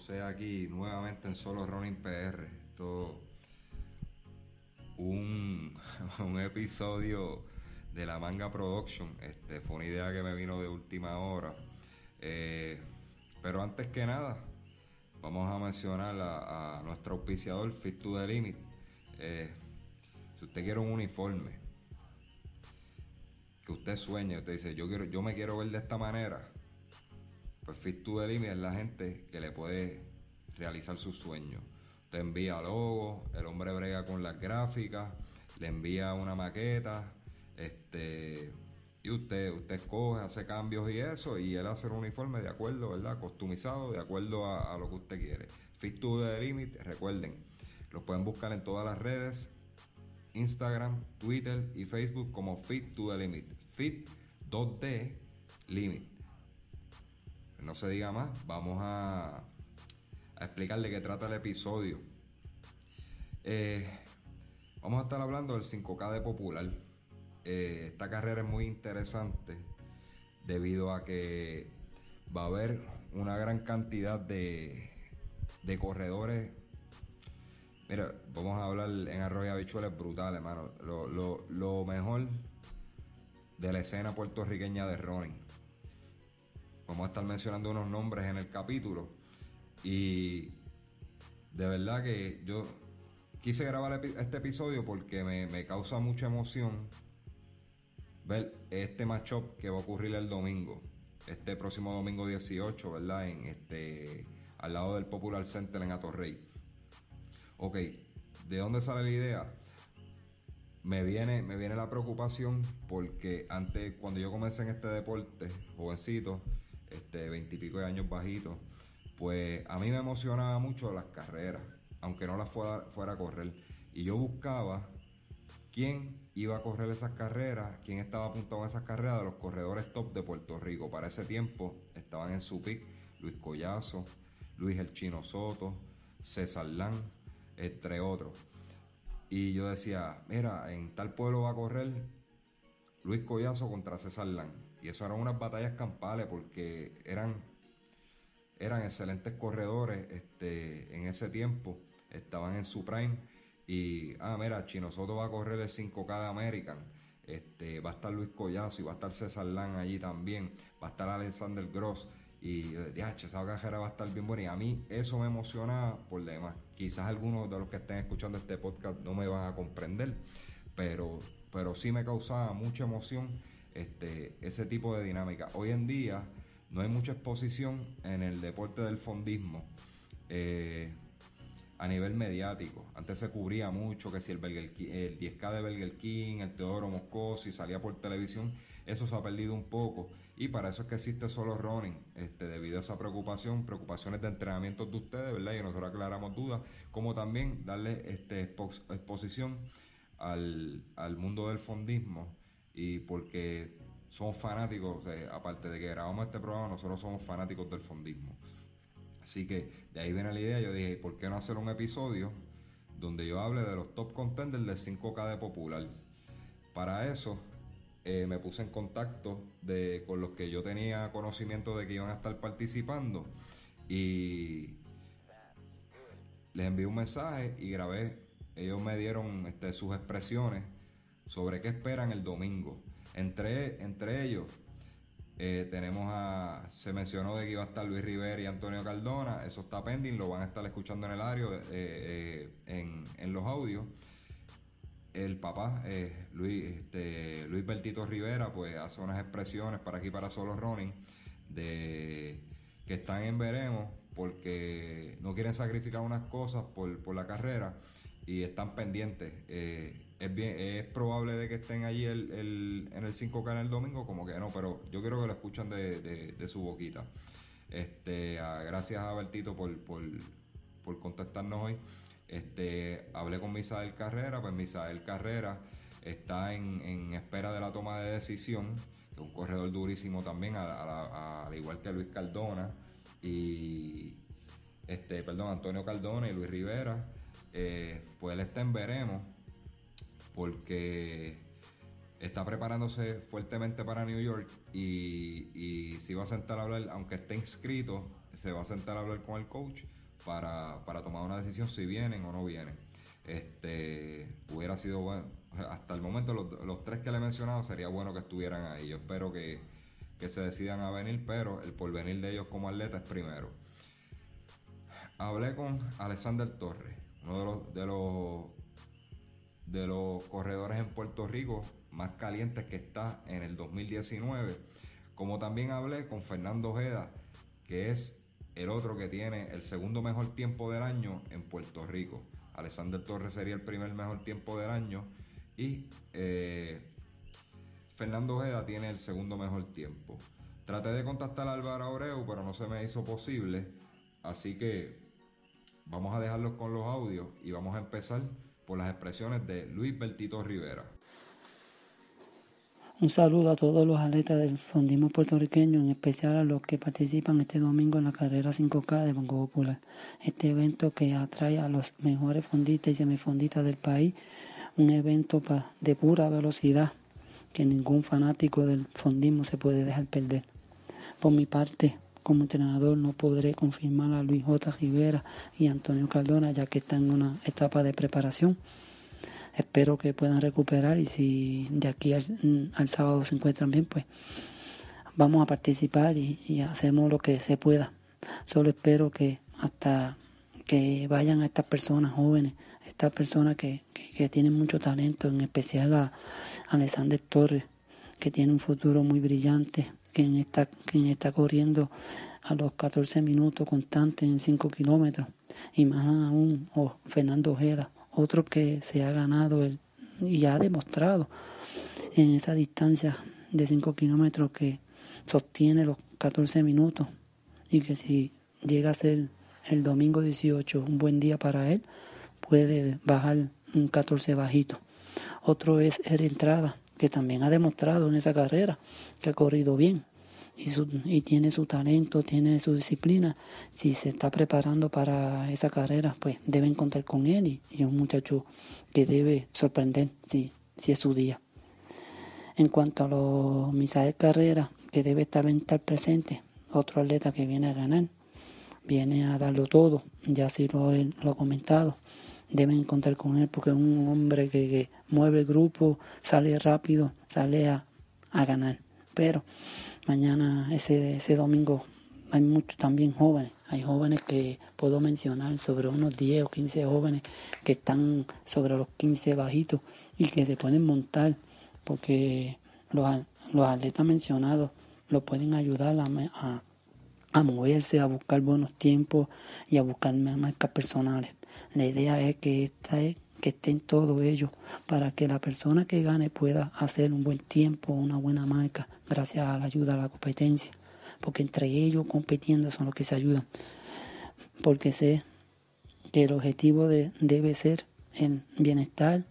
José aquí nuevamente en Solo Running PR. Esto un, un episodio de la Manga Production. Este fue una idea que me vino de última hora. Eh, pero antes que nada, vamos a mencionar a, nuestro auspiciador Fit to the Limit. Eh, si usted quiere un uniforme, que usted sueñe, usted dice, yo quiero, yo me quiero ver de esta manera, Fit to the Limit es la gente que le puede realizar sus sueños. Te envía logo, el hombre brega con las gráficas, le envía una maqueta, este, y usted, usted escoge, hace cambios y eso, y él hace un uniforme de acuerdo, ¿verdad? Customizado, de acuerdo a, a lo que usted quiere. Fit to the Limit, recuerden, los pueden buscar en todas las redes, Instagram, Twitter y Facebook como Fit to the Limit. Fit 2D Limit. No se diga más, vamos a, a explicarle qué trata el episodio. Eh, vamos a estar hablando del 5K de Popular. Eh, esta carrera es muy interesante debido a que va a haber una gran cantidad de, de corredores. Mira, vamos a hablar en Arroyo Habichuelas brutal, hermano. Lo, lo, lo mejor de la escena puertorriqueña de running. Vamos a estar mencionando unos nombres en el capítulo. Y de verdad que yo quise grabar este episodio porque me, me causa mucha emoción ver este matchup que va a ocurrir el domingo. Este próximo domingo 18, ¿verdad? En este, al lado del Popular Center en Atorrey. Ok, ¿de dónde sale la idea? Me viene, me viene la preocupación porque antes, cuando yo comencé en este deporte, jovencito, este, veintipico de años bajito, pues a mí me emocionaba mucho las carreras, aunque no las fuera, fuera a correr. Y yo buscaba quién iba a correr esas carreras, quién estaba apuntado en esas carreras de los corredores top de Puerto Rico. Para ese tiempo estaban en su pick Luis Collazo, Luis El Chino Soto, César Lan, entre otros. Y yo decía, mira, en tal pueblo va a correr Luis Collazo contra César Lan. Y eso eran unas batallas campales porque eran, eran excelentes corredores este, en ese tiempo. Estaban en su prime. Y, ah, mira, Chino Soto va a correr el 5K de American. Este, va a estar Luis Collazo y va a estar César Lan allí también. Va a estar Alexander Gross. Y decía, "Ach, esa carrera va a estar bien buena. Y a mí eso me emociona por demás. Quizás algunos de los que estén escuchando este podcast no me van a comprender. Pero, pero sí me causaba mucha emoción este, ese tipo de dinámica. Hoy en día no hay mucha exposición en el deporte del fondismo. Eh, a nivel mediático. Antes se cubría mucho que si el, Burger Ki- el 10K de Burger King, el Teodoro Moscoso, salía por televisión, eso se ha perdido un poco. Y para eso es que existe solo running, este, debido a esa preocupación, preocupaciones de entrenamiento de ustedes, ¿verdad? Y nosotros aclaramos dudas, como también darle este, expo- exposición al, al mundo del fondismo y porque somos fanáticos, aparte de que grabamos este programa, nosotros somos fanáticos del fondismo. Así que de ahí viene la idea, yo dije, ¿por qué no hacer un episodio donde yo hable de los top contenders del 5K de Popular? Para eso eh, me puse en contacto de, con los que yo tenía conocimiento de que iban a estar participando y les envié un mensaje y grabé, ellos me dieron este, sus expresiones sobre qué esperan el domingo. Entre, entre ellos eh, tenemos a. Se mencionó de que iba a estar Luis Rivera y Antonio Cardona. Eso está pending, lo van a estar escuchando en el área, eh, eh, en, en los audios. El papá, Luis, este, Luis Bertito Rivera, pues hace unas expresiones para aquí, para Solo Running, de que están en veremos porque no quieren sacrificar unas cosas por, por la carrera y están pendientes. Es, probable de que estén allí el, en el 5K en el domingo, como que no, pero yo quiero que lo escuchan de, de- su boquita. Este, gracias a Bertito por, por, por contestarnos hoy. Este, hablé con Misael Carrera, pues Misael Carrera está en, espera de la toma de decisión, es un corredor durísimo también, al igual que Luis Cardona y este, perdón, Antonio Cardona y Luis Rivera. Eh, pues él está en veremos porque está preparándose fuertemente para New York y, y si va a sentar a hablar, aunque esté inscrito, se va a sentar a hablar con el coach para, tomar una decisión si vienen o no vienen. Este, hubiera sido bueno, hasta el momento los, tres que le he mencionado sería bueno que estuvieran ahí. Yo espero que, se decidan a venir, pero el porvenir de ellos como atleta es primero. Hablé con Alexander Torres, uno de los, de los, de los corredores en Puerto Rico más calientes que está en el 2019. Como también hablé con Fernando Ojeda, que es el otro que tiene el segundo mejor tiempo del año en Puerto Rico. Alexander Torres sería el primer mejor tiempo del año y eh, Fernando Ojeda tiene el segundo mejor tiempo. Traté de contactar a Álvaro Abreu, pero no se me hizo posible. Así que vamos a dejarlos con los audios y vamos a empezar por las expresiones de Luis Bertito Rivera. Un saludo a todos los atletas del fondismo puertorriqueño, en especial a los que participan este domingo en la carrera 5K de Banco Popular. Este evento que atrae a los mejores fondistas y semifondistas del país, un evento de pura velocidad que ningún fanático del fondismo se puede dejar perder. Por mi parte, como entrenador no podré confirmar a Luis J. Rivera y Antonio Cardona ya que están en una etapa de preparación espero que puedan recuperar y si de aquí al, sábado se encuentran bien, pues vamos a participar y, hacemos lo que se pueda. Solo espero que hasta que vayan a estas personas jóvenes, estas personas que, que, tienen mucho talento, en especial a, Alexander Torres, que tiene un futuro muy brillante, quien está, quien está corriendo a los 14 minutos constantes en 5 kilómetros, y más aún o Fernando Ojeda, otro que se ha ganado el, y ha demostrado en esa distancia de 5 kilómetros que sostiene los 14 minutos y que si llega a ser el domingo 18 un buen día para él, puede bajar un 14 bajito. Otro es el entrada, que también ha demostrado en esa carrera que ha corrido bien. Y, tiene su talento, tiene su disciplina, si se está preparando para esa carrera, pues deben contar con él y, un muchacho que debe sorprender si, si es su día. En cuanto a los Misael Carrera, que debe estar, estar presente, otro atleta que viene a ganar, viene a darlo todo, ya así lo he, lo comentado, deben contar con él porque es un hombre que, mueve el grupo, sale rápido, sale a, a ganar. Pero Mañana, ese, ese domingo, hay muchos también jóvenes. Hay jóvenes que puedo mencionar, sobre unos 10 o 15 jóvenes que están sobre los 15 bajitos y que se pueden montar porque los, los atletas mencionados lo pueden ayudar a, a, moverse, a buscar buenos tiempos y a buscar marcas personales. La idea es que esta es que estén todos ellos para que la persona que gane pueda hacer un buen tiempo, una buena marca, gracias a la ayuda a la competencia. Porque entre ellos compitiendo son los que se ayudan. Porque sé que el objetivo de, debe ser el bienestar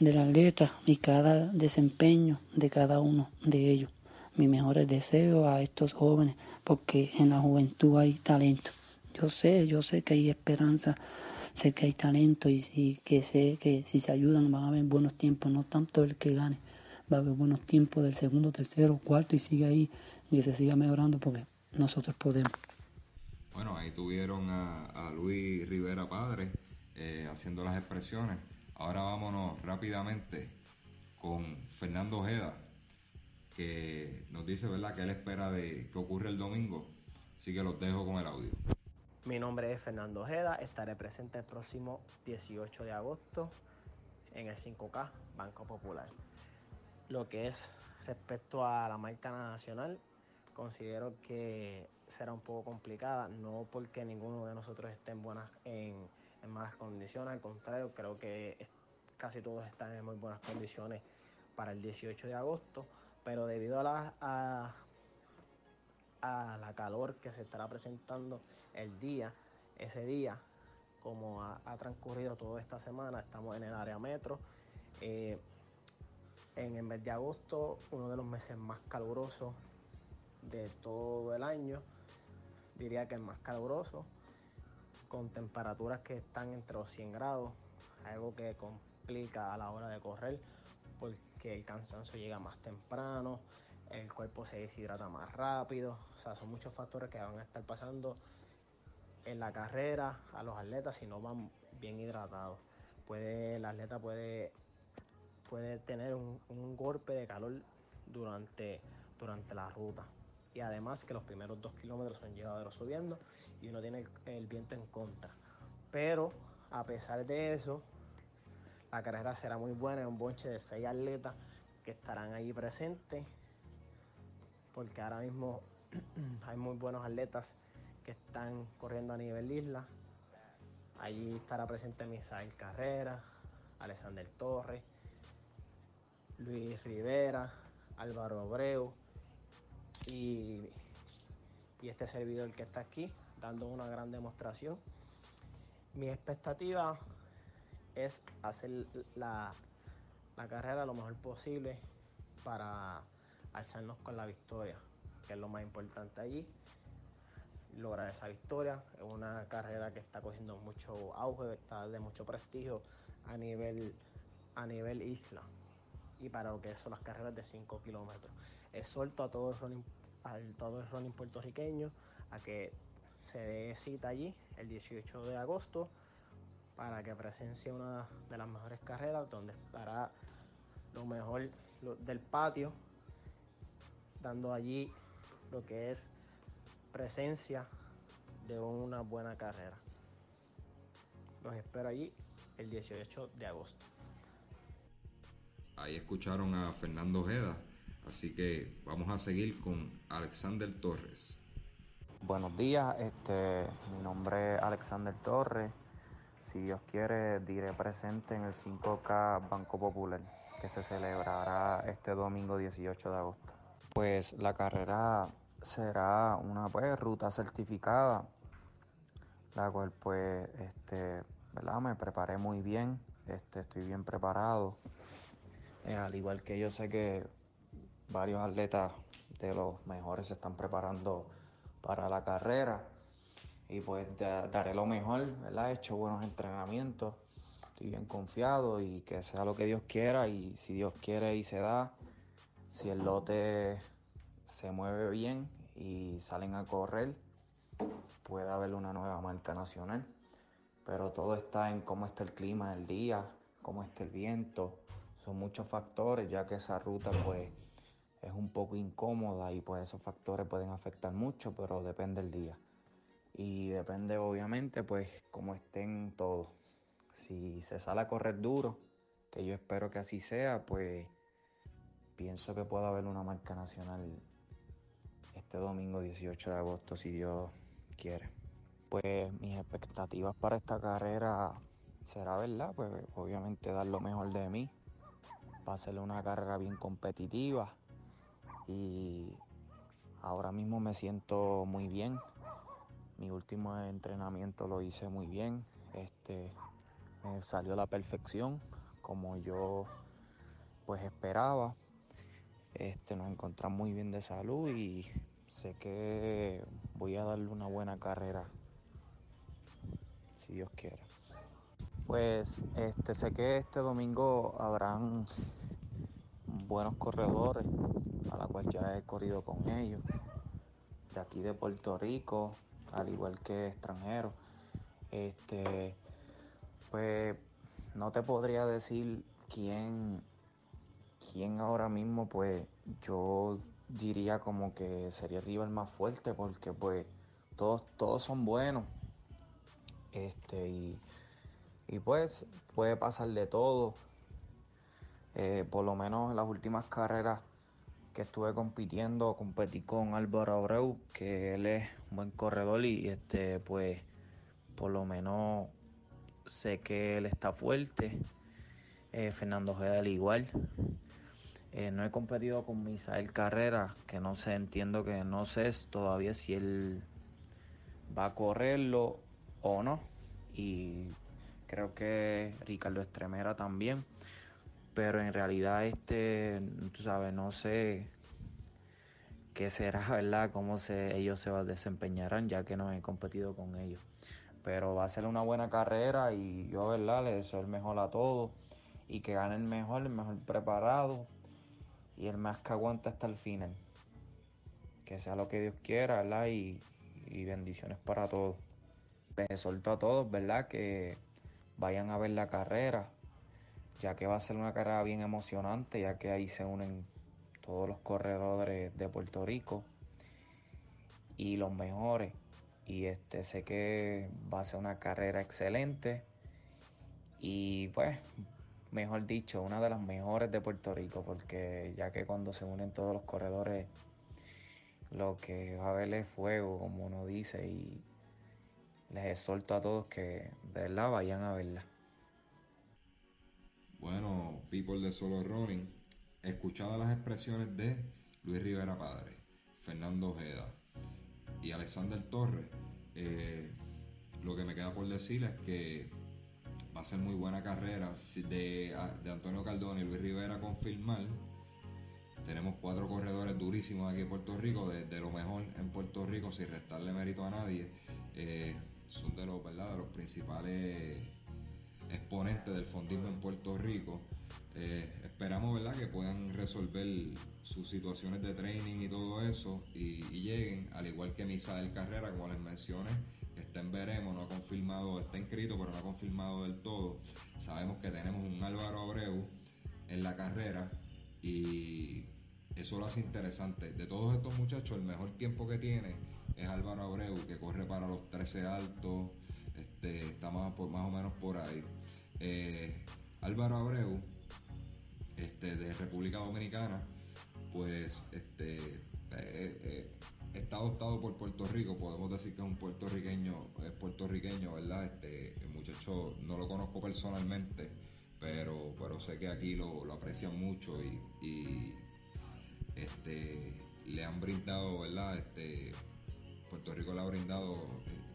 de las letras y cada desempeño de cada uno de ellos. Mis mejores deseos a estos jóvenes, porque en la juventud hay talento. Yo sé, yo sé que hay esperanza sé que hay talento y, que sé que si se ayudan van a haber buenos tiempos, no tanto el que gane, va a haber buenos tiempos del segundo, tercero, cuarto y sigue ahí y que se siga mejorando porque nosotros podemos. Bueno, ahí tuvieron a, Luis Rivera Padre eh, haciendo las expresiones. Ahora vámonos rápidamente con Fernando Ojeda, que nos dice, ¿verdad?, que él espera de que ocurra el domingo. Así que los dejo con el audio. Mi nombre es Fernando Ojeda, estaré presente el próximo 18 de agosto en el 5K Banco Popular. Lo que es respecto a la marca nacional, considero que será un poco complicada, no porque ninguno de nosotros esté en, buenas, en, malas condiciones, al contrario, creo que casi todos están en muy buenas condiciones para el 18 de agosto, pero debido a, la, a a la calor que se estará presentando el día, ese día, como ha, transcurrido toda esta semana, estamos en el área metro. Eh, en el mes de agosto, uno de los meses más calurosos de todo el año, diría que el más caluroso, con temperaturas que están entre los 100 grados, algo que complica a la hora de correr porque el cansancio llega más temprano, el cuerpo se deshidrata más rápido, o sea, son muchos factores que van a estar pasando en la carrera a los atletas si no van bien hidratados. Puede, el atleta puede, puede tener un, golpe de calor durante, durante la ruta. Y además que los primeros dos kilómetros son llevaderos subiendo y uno tiene el viento en contra. Pero a pesar de eso, la carrera será muy buena, es un bonche de seis atletas que estarán allí presentes, porque ahora mismo hay muy buenos atletas que están corriendo a nivel isla. Allí estará presente Misael Carrera, Alexander Torres, Luis Rivera, Álvaro Abreu y, y este servidor que está aquí dando una gran demostración. Mi expectativa es hacer la, la carrera lo mejor posible para alzarnos con la victoria, que es lo más importante allí. Lograr esa victoria es una carrera que está cogiendo mucho auge, está de mucho prestigio a nivel, a nivel isla y para lo que son las carreras de 5 kilómetros. Exhorto a todo el running, a todo el running puertorriqueño a que se dé cita allí el 18 de agosto para que presencie una de las mejores carreras donde estará lo mejor del patio dando allí lo que es presencia de una buena carrera. Los espero allí el 18 de agosto. Ahí escucharon a Fernando Ojeda, así que vamos a seguir con Alexander Torres. Buenos días, este, mi nombre es Alexander Torres. Si Dios quiere, diré presente en el 5K Banco Popular, que se celebrará este domingo 18 de agosto. Pues la carrera será una pues, ruta certificada, la cual pues este, ¿verdad? me preparé muy bien, este, estoy bien preparado. Eh, al igual que yo sé que varios atletas de los mejores se están preparando para la carrera y pues daré lo mejor. He hecho buenos entrenamientos, estoy bien confiado y que sea lo que Dios quiera y si Dios quiere y se da, si el lote se mueve bien y salen a correr, puede haber una nueva marca nacional. Pero todo está en cómo está el clima del día, cómo está el viento. Son muchos factores, ya que esa ruta pues es un poco incómoda y pues esos factores pueden afectar mucho, pero depende del día. Y depende obviamente pues cómo estén todos. Si se sale a correr duro, que yo espero que así sea, pues pienso que puede haber una marca nacional este domingo 18 de agosto, si Dios quiere. Pues mis expectativas para esta carrera será, ¿verdad? Pues obviamente dar lo mejor de mí. Va a una carrera bien competitiva y ahora mismo me siento muy bien. Mi último entrenamiento lo hice muy bien. Este me salió a la perfección como yo pues esperaba. Este, nos encontramos muy bien de salud y sé que voy a darle una buena carrera, si Dios quiere. Pues este, sé que este domingo habrán buenos corredores, a la cual ya he corrido con ellos, de aquí de Puerto Rico, al igual que extranjeros. Este, pues no te podría decir quién quién ahora mismo, pues yo diría como que sería el rival más fuerte porque pues todos, todos son buenos. Este, y, pues puede pasar de todo. Eh, por lo menos en las últimas carreras que estuve compitiendo, competí con Álvaro Abreu, que él es un buen corredor y este pues por lo menos sé que él está fuerte. Eh, Fernando Ojeda al igual. Eh, no he competido con Misael Carrera, que no sé, entiendo que no sé todavía si él va a correrlo o no. Y creo que Ricardo Estremera también. Pero en realidad este, tú sabes, no sé qué será, ¿verdad? Cómo se, ellos se desempeñarán, ya que no he competido con ellos. Pero va a ser una buena carrera y yo, ¿verdad? Le deseo el mejor a todos y que gane el mejor, el mejor preparado y el más que aguanta hasta el final. Que sea lo que Dios quiera, ¿verdad? Y, y bendiciones para todos. Les exhorto a todos, ¿verdad? Que vayan a ver la carrera, ya que va a ser una carrera bien emocionante, ya que ahí se unen todos los corredores de Puerto Rico y los mejores. Y este sé que va a ser una carrera excelente y pues mejor dicho, una de las mejores de Puerto Rico, porque ya que cuando se unen todos los corredores, lo que va a haber es fuego, como uno dice, y les exhorto a todos que de verdad vayan a verla. Bueno, people de Solo Running, escuchadas las expresiones de Luis Rivera Padre, Fernando Ojeda y Alexander Torres, eh, lo que me queda por decir es que va a ser muy buena carrera de, Antonio Cardona y Luis Rivera confirmar. Tenemos cuatro corredores durísimos aquí en Puerto Rico, de, lo mejor en Puerto Rico, sin restarle mérito a nadie. Eh, son de los, ¿verdad? de los principales exponentes del fondismo en Puerto Rico. Eh, esperamos ¿verdad? que puedan resolver sus situaciones de training y todo eso y, lleguen, al igual que Misael Carrera, como les mencioné, está en veremos, no ha confirmado, está inscrito, pero no ha confirmado del todo. Sabemos que tenemos un Álvaro Abreu en la carrera y eso lo hace interesante. De todos estos muchachos, el mejor tiempo que tiene es Álvaro Abreu, que corre para los 13 altos, este, está más, por, más o menos por ahí. Eh, Álvaro Abreu, este, de República Dominicana, pues este, eh, eh, está adoptado por Puerto Rico, podemos decir que es un puertorriqueño, es puertorriqueño, ¿verdad? Este, el muchacho no lo conozco personalmente, pero, pero sé que aquí lo, aprecian mucho y, este, le han brindado, ¿verdad? Este, Puerto Rico le ha brindado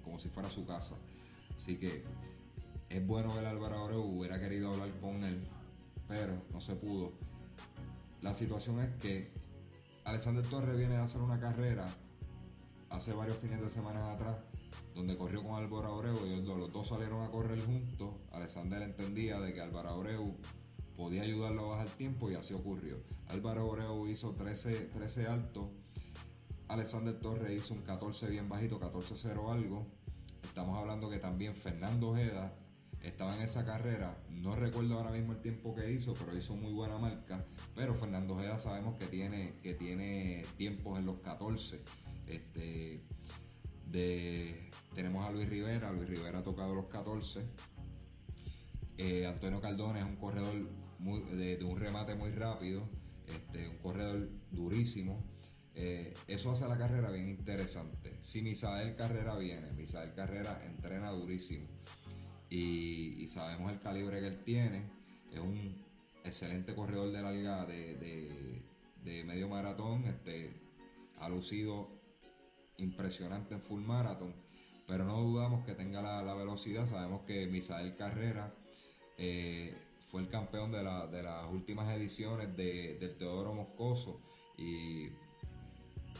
como si fuera su casa. Así que es bueno ver a Álvaro Abreu, hubiera querido hablar con él, pero no se pudo. La situación es que Alexander Torres viene a hacer una carrera hace varios fines de semana atrás, donde corrió con Álvaro Abreu y los dos salieron a correr juntos. Alexander entendía de que Álvaro Abreu podía ayudarlo a bajar tiempo y así ocurrió. Álvaro Abreu hizo 13, 13 altos, Alexander Torres hizo un 14 bien bajito, 14-0 algo. Estamos hablando que también Fernando Ojeda estaba en esa carrera. No recuerdo ahora mismo el tiempo que hizo, pero hizo muy buena marca. Pero Fernando Ojeda sabemos que tiene, que tiene tiempos en los 14. Este, tenemos a Luis Rivera, Luis Rivera ha tocado los 14. Eh, Antonio Cardona es un corredor de, un remate muy rápido, este, un corredor durísimo. Eh, eso hace la carrera bien interesante. Si Misael Carrera viene, Misael Carrera entrena durísimo y, sabemos el calibre que él tiene. Es un excelente corredor de larga de, de medio maratón. Este, ha lucido impresionante en full marathon, pero no dudamos que tenga la, velocidad. Sabemos que Misael Carrera eh, fue el campeón de, las últimas ediciones del Teodoro Moscoso y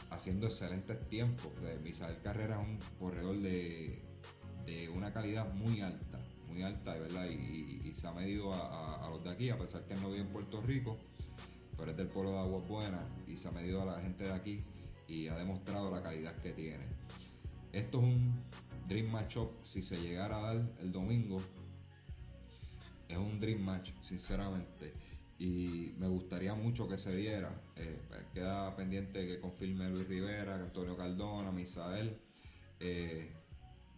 haciendo excelentes tiempos. Eh, Misael Carrera es un corredor de, una calidad muy alta, muy alta, ¿verdad? Y, se ha medido a, los de aquí, a pesar que no vive en Puerto Rico, pero es del pueblo de Aguas Buenas y se ha medido a la gente de aquí y ha demostrado la calidad que tiene. Esto es un Dream Match Up si se llegara a dar el domingo. Es un Dream Match, sinceramente. Y me gustaría mucho que se diera. Eh, queda pendiente que confirme Luis Rivera, Antonio Cardona, Misael. Eh,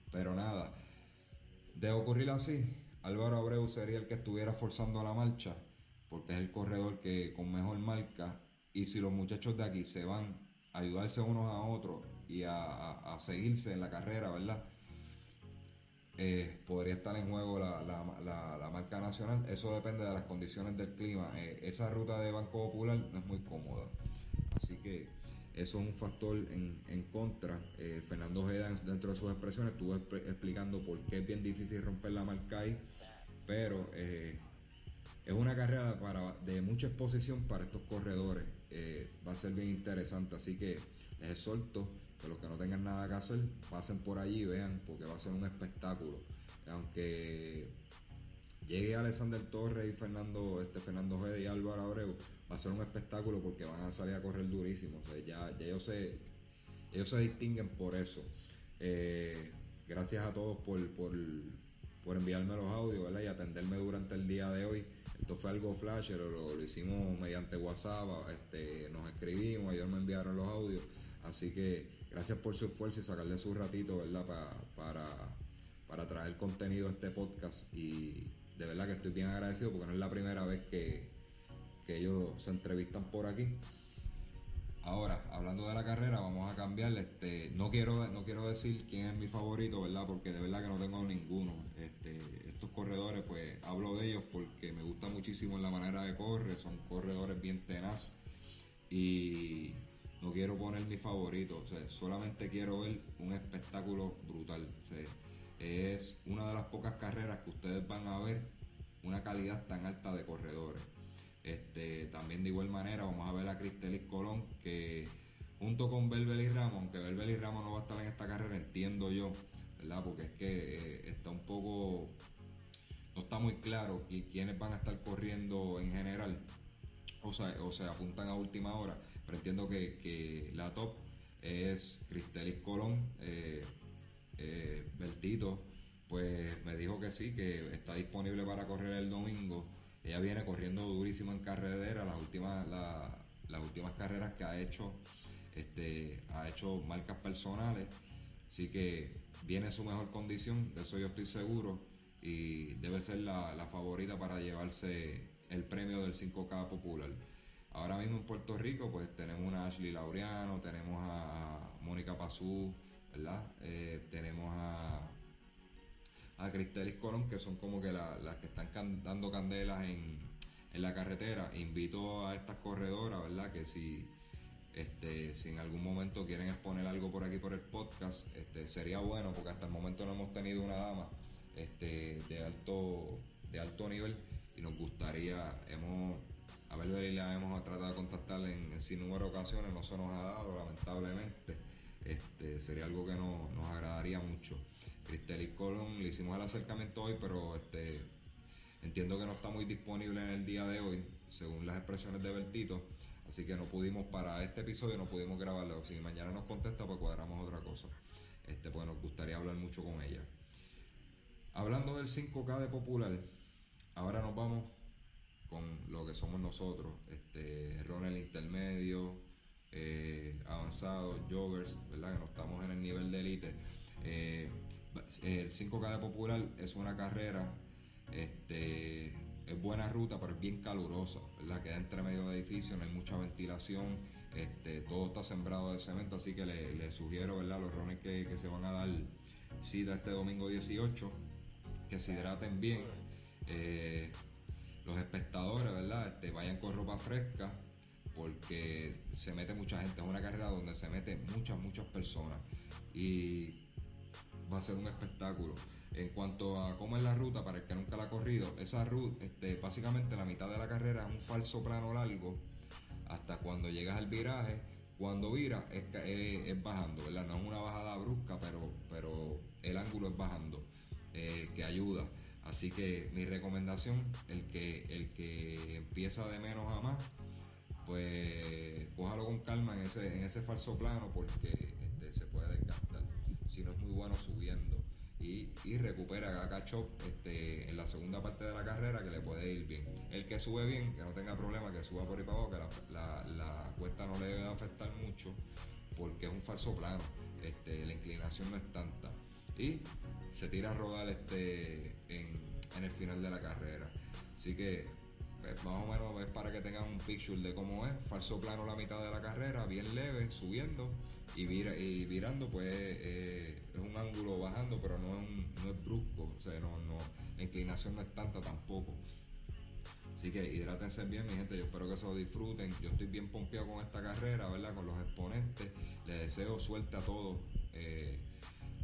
pero nada, de ocurrir así, Álvaro Abreu sería el que estuviera forzando la marcha, porque es el corredor que con mejor marca. Y si los muchachos de aquí se van ayudarse unos a otros y a, seguirse en la carrera, ¿verdad? Eh, podría estar en juego la, la, marca nacional. Eso depende de las condiciones del clima. Eh, esa ruta de Banco Popular no es muy cómoda. Así que eso es un factor en, en contra. Eh, Fernando Ojeda, dentro de sus expresiones, estuvo explicando por qué es bien difícil romper la marca ahí, pero es una carrera para, de mucha exposición para estos corredores. Va a ser bien interesante, así que les exhorto que los que no tengan nada que hacer pasen por allí y vean, porque va a ser un espectáculo. Aunque llegue Alexander Torres y Fernando, este Fernando Ojeda y Álvaro Abreu, va a ser un espectáculo porque van a salir a correr durísimo. ya, ya ellos, se, ellos se distinguen por eso. Eh, gracias a todos por, por, enviarme los audios y atenderme durante el día de hoy. Esto fue algo flash, lo, lo, hicimos mediante WhatsApp, este, nos escribimos, ellos me enviaron los audios. Así que gracias por su esfuerzo y sacarle su ratito, ¿verdad? para, para traer contenido a este podcast. Y de verdad que estoy bien agradecido porque no es la primera vez que, que ellos se entrevistan por aquí. Ahora, hablando de la carrera, vamos a cambiarle. Este, no quiero, no quiero decir quién es mi favorito, ¿verdad? Porque de verdad que no tengo ninguno. Este, estos corredores, pues hablo de ellos porque me gusta muchísimo la manera de correr. Son corredores bien tenaz. Y no quiero poner mi favorito. O sea, solamente quiero ver un espectáculo brutal. es una de las pocas carreras que ustedes van a ver una calidad tan alta de corredores. Este, también de igual manera vamos a ver a Cristelis Colón que junto con Belbel y Ramos, aunque Belbel y Ramos no va a estar en esta carrera, entiendo yo, ¿verdad? Porque es que eh, está un poco, no está muy claro quiénes van a estar corriendo en general, o sea, o se apuntan a última hora, pero entiendo que, la top es Cristelis Colón, eh, eh, Bertito, pues me dijo que sí, que está disponible para correr el domingo. Ella viene corriendo durísimo en carretera, las últimas, las últimas carreras que ha hecho, este, ha hecho marcas personales, así que viene en su mejor condición, de eso yo estoy seguro, y debe ser la, favorita para llevarse el premio del 5K popular. Ahora mismo en Puerto Rico, pues tenemos a Ashley Laureano, tenemos a Mónica Pazú, ¿verdad? Eh, tenemos a a Cristelis Colón, que son como que las que están dando candelas en, la carretera. Invito a estas corredoras, ¿verdad? Que si, este, si en algún momento quieren exponer algo por aquí por el podcast, este, sería bueno, porque hasta el momento no hemos tenido una dama este, de, alto, de alto nivel y nos gustaría, hemos, a ver, la hemos tratado de contactar en, sin número de ocasiones, no se nos ha dado, lamentablemente. Este, sería algo que no, nos agradaría mucho. Cristelis Colón le hicimos el acercamiento hoy, pero este, entiendo que no está muy disponible en el día de hoy, según las expresiones de Bertito. Así que no pudimos, para este episodio no pudimos grabarlo. Si mañana nos contesta, pues cuadramos otra cosa. Este, pues nos gustaría hablar mucho con ella. Hablando del 5K de Popular, ahora nos vamos con lo que somos nosotros. Este, el intermedio, eh, avanzado, joggers, ¿verdad? Que no estamos en el nivel de élite. Eh, el 5K de Popular es una carrera, este, es buena ruta, pero es bien calurosa, ¿verdad? Queda entre medio de edificios, no hay mucha ventilación, este, todo está sembrado de cemento, así que le, sugiero, ¿verdad? Los rones que, se van a dar cita este domingo 18, que se hidraten bien. Eh, los espectadores, ¿verdad? Este, vayan con ropa fresca porque se mete mucha gente. Es una carrera donde se meten muchas, muchas personas. Y va a ser un espectáculo. En cuanto a cómo es la ruta, para el que nunca la ha corrido, esa ruta, este, básicamente la mitad de la carrera es un falso plano largo hasta cuando llegas al viraje. Cuando vira es, bajando, ¿verdad? No es una bajada brusca, pero, pero el ángulo es bajando, eh, que ayuda. Así que mi recomendación, el que, el que empieza de menos a más, pues cójalo con calma en ese, en ese falso plano porque si no es muy bueno subiendo. Y, y recupera a Chop este, en la segunda parte de la carrera que le puede ir bien. El que sube bien, que no tenga problema, que suba por ahí para abajo, que la, la, cuesta no le debe afectar mucho porque es un falso plano, este, la inclinación no es tanta. Y se tira a rodar este, en, el final de la carrera. Así que pues, más o menos es para que tengan un picture de cómo es. Falso plano la mitad de la carrera, bien leve, subiendo y, vira, y virando, pues eh, es un ángulo bajando, pero no es, no es brusco inclinación no es tanta tampoco. Así que hidrátense bien, mi gente. Yo espero que se lo disfruten. Yo estoy bien pompeado con esta carrera, ¿verdad? Con los exponentes. Les deseo suerte a todos. Eh,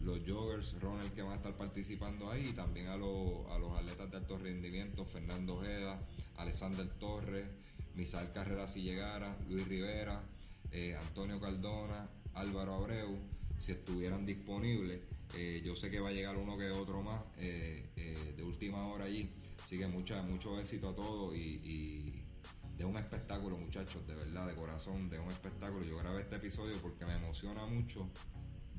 los joggers, Ronald que van a estar participando ahí, y también a, los, a los atletas de alto rendimiento, Fernando Ojeda, Alexander Torres, Misael Carrera si llegara, Luis Rivera, eh, Antonio Cardona, Álvaro Abreu, si estuvieran disponibles. Eh, yo sé que va a llegar uno que otro más eh, de última hora allí. Así que mucha, mucho éxito a todos y, de un espectáculo, muchachos, de verdad, de corazón, de un espectáculo. Yo grabé este episodio porque me emociona mucho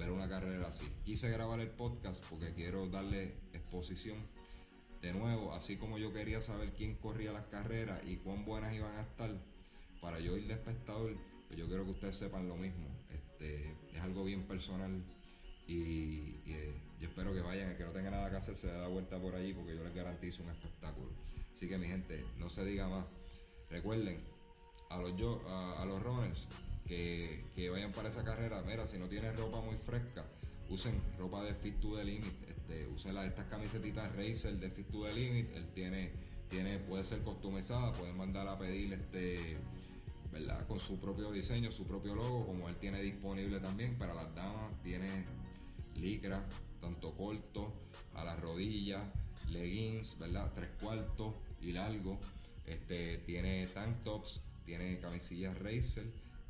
ver una carrera así. Quise grabar el podcast porque quiero darle exposición de nuevo, así como yo quería saber quién corría las carreras y cuán buenas iban a estar, para yo ir de espectador, pues yo quiero que ustedes sepan lo mismo. Este, es algo bien personal y, eh, yo espero que vayan, el que no tenga nada que hacer se dé la vuelta por allí porque yo les garantizo un espectáculo. Así que mi gente, no se diga más. Recuerden, a los, yo, a los runners, que, vayan para esa carrera, mira, si no tienes ropa muy fresca, usen ropa de Fit to the Limit, este, usen las, estas camisetitas Racer de Fit to the Limit, él tiene, tiene, puede ser customizada, pueden mandar a pedir este, ¿verdad? Con su propio diseño, su propio logo, como él tiene disponible también para las damas, tiene licra, tanto corto, a las rodillas, leggings, ¿verdad? Tres cuartos y largo, este, tiene tank tops, tiene camisillas Racer,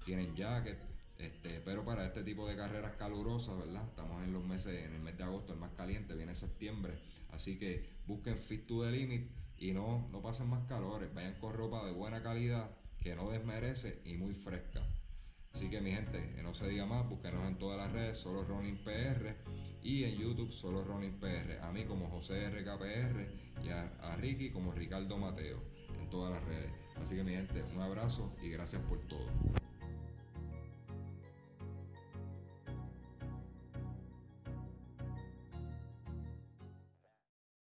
tienen jacket, este, pero para este tipo de carreras calurosas, ¿verdad? Estamos en los meses, en el mes de agosto, el más caliente, viene septiembre, así que busquen Fit to the Limit y no, no pasen más calores, vayan con ropa de buena calidad, que no desmerece y muy fresca. Así que mi gente, que no se diga más, búsquenos en todas las redes, solo Ronin PR y en YouTube solo Ronin PR. A mí como José RKPR y a Ricky como Ricardo Mateo en todas las redes. Así que mi gente, un abrazo y gracias por todo.